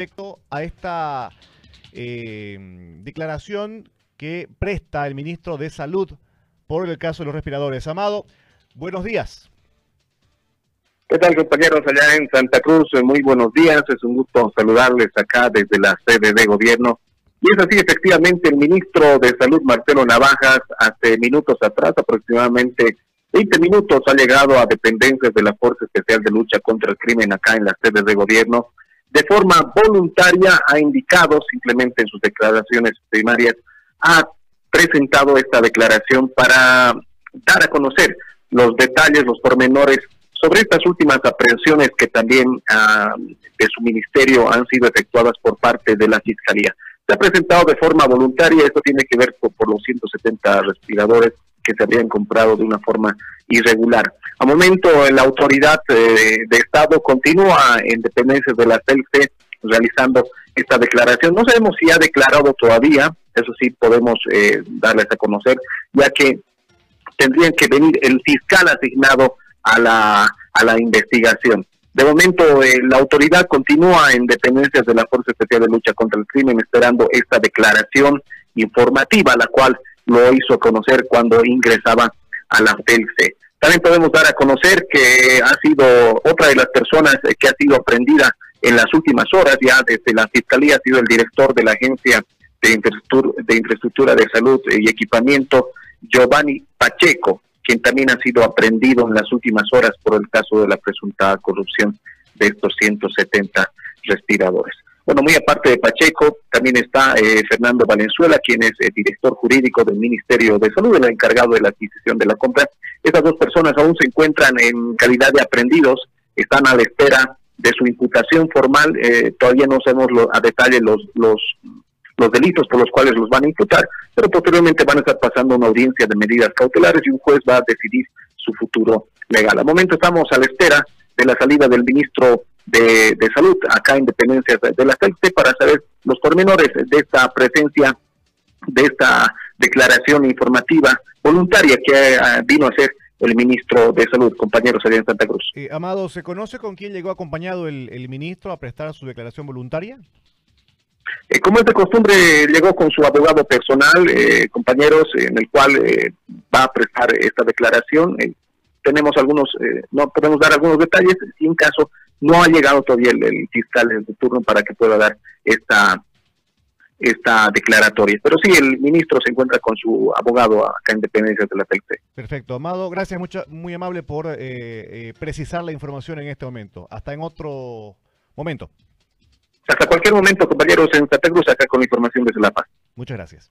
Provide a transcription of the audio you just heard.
respecto a esta eh, declaración que presta el ministro de Salud por el caso de los respiradores. Amado, buenos días. ¿Qué tal compañeros allá en Santa Cruz? Muy buenos días, es un gusto saludarles acá desde la sede de gobierno. Y es así, efectivamente, el ministro de Salud, Marcelo Navajas, hace minutos atrás, aproximadamente 20 minutos, ha llegado a dependencias de la Fuerza Especial de Lucha contra el Crimen acá en la sede de gobierno de forma voluntaria ha indicado simplemente en sus declaraciones primarias, ha presentado esta declaración para dar a conocer los detalles, los pormenores sobre estas últimas aprehensiones que también ah, de su ministerio han sido efectuadas por parte de la Fiscalía. Se ha presentado de forma voluntaria, esto tiene que ver por, los 170 respiradores que se habían comprado de una forma irregular. A momento, la autoridad eh, de Estado continúa en dependencias de la CELFE realizando esta declaración. No sabemos si ha declarado todavía, eso sí podemos eh, darles a conocer, ya que tendrían que venir el fiscal asignado a la, a la investigación. De momento, eh, la autoridad continúa en dependencias de la Fuerza Especial de Lucha contra el Crimen esperando esta declaración informativa, la cual lo hizo conocer cuando ingresaba a la FELCE. También podemos dar a conocer que ha sido otra de las personas que ha sido aprendida en las últimas horas, ya desde la Fiscalía, ha sido el director de la Agencia de Infraestructura de, Infraestructura de Salud y Equipamiento, Giovanni Pacheco, quien también ha sido aprendido en las últimas horas por el caso de la presunta corrupción de estos 170 respiradores. Bueno, muy aparte de Pacheco, también está eh, Fernando Valenzuela, quien es el director jurídico del Ministerio de Salud, el encargado de la adquisición de la compra. Estas dos personas aún se encuentran en calidad de aprendidos, están a la espera de su imputación formal. Eh, todavía no sabemos a detalle los, los, los delitos por los cuales los van a imputar, pero posteriormente van a estar pasando una audiencia de medidas cautelares y un juez va a decidir su futuro legal. Al momento estamos a la espera de la salida del ministro de, Salud acá en Dependencia de la CELTE para saber los pormenores de esta presencia, de esta declaración informativa voluntaria que eh, vino a hacer el ministro de Salud, compañeros allá en Santa Cruz. Eh, Amado, ¿se conoce con quién llegó acompañado el, ministro a prestar su declaración voluntaria? Eh, como es de costumbre, llegó con su abogado personal, compañeros, en el cual va a prestar esta declaración. tenemos algunos, no podemos dar algunos detalles, si en caso no ha llegado todavía el, fiscal de turno para que pueda dar esta esta declaratoria. Pero sí, el ministro se encuentra con su abogado acá en Dependencias de la TLC. Perfecto. Amado, gracias, mucho, muy amable por eh, eh, precisar la información en este momento. Hasta en otro momento. Hasta cualquier momento, compañeros, en Santa Cruz, acá con información desde La Paz. Muchas gracias.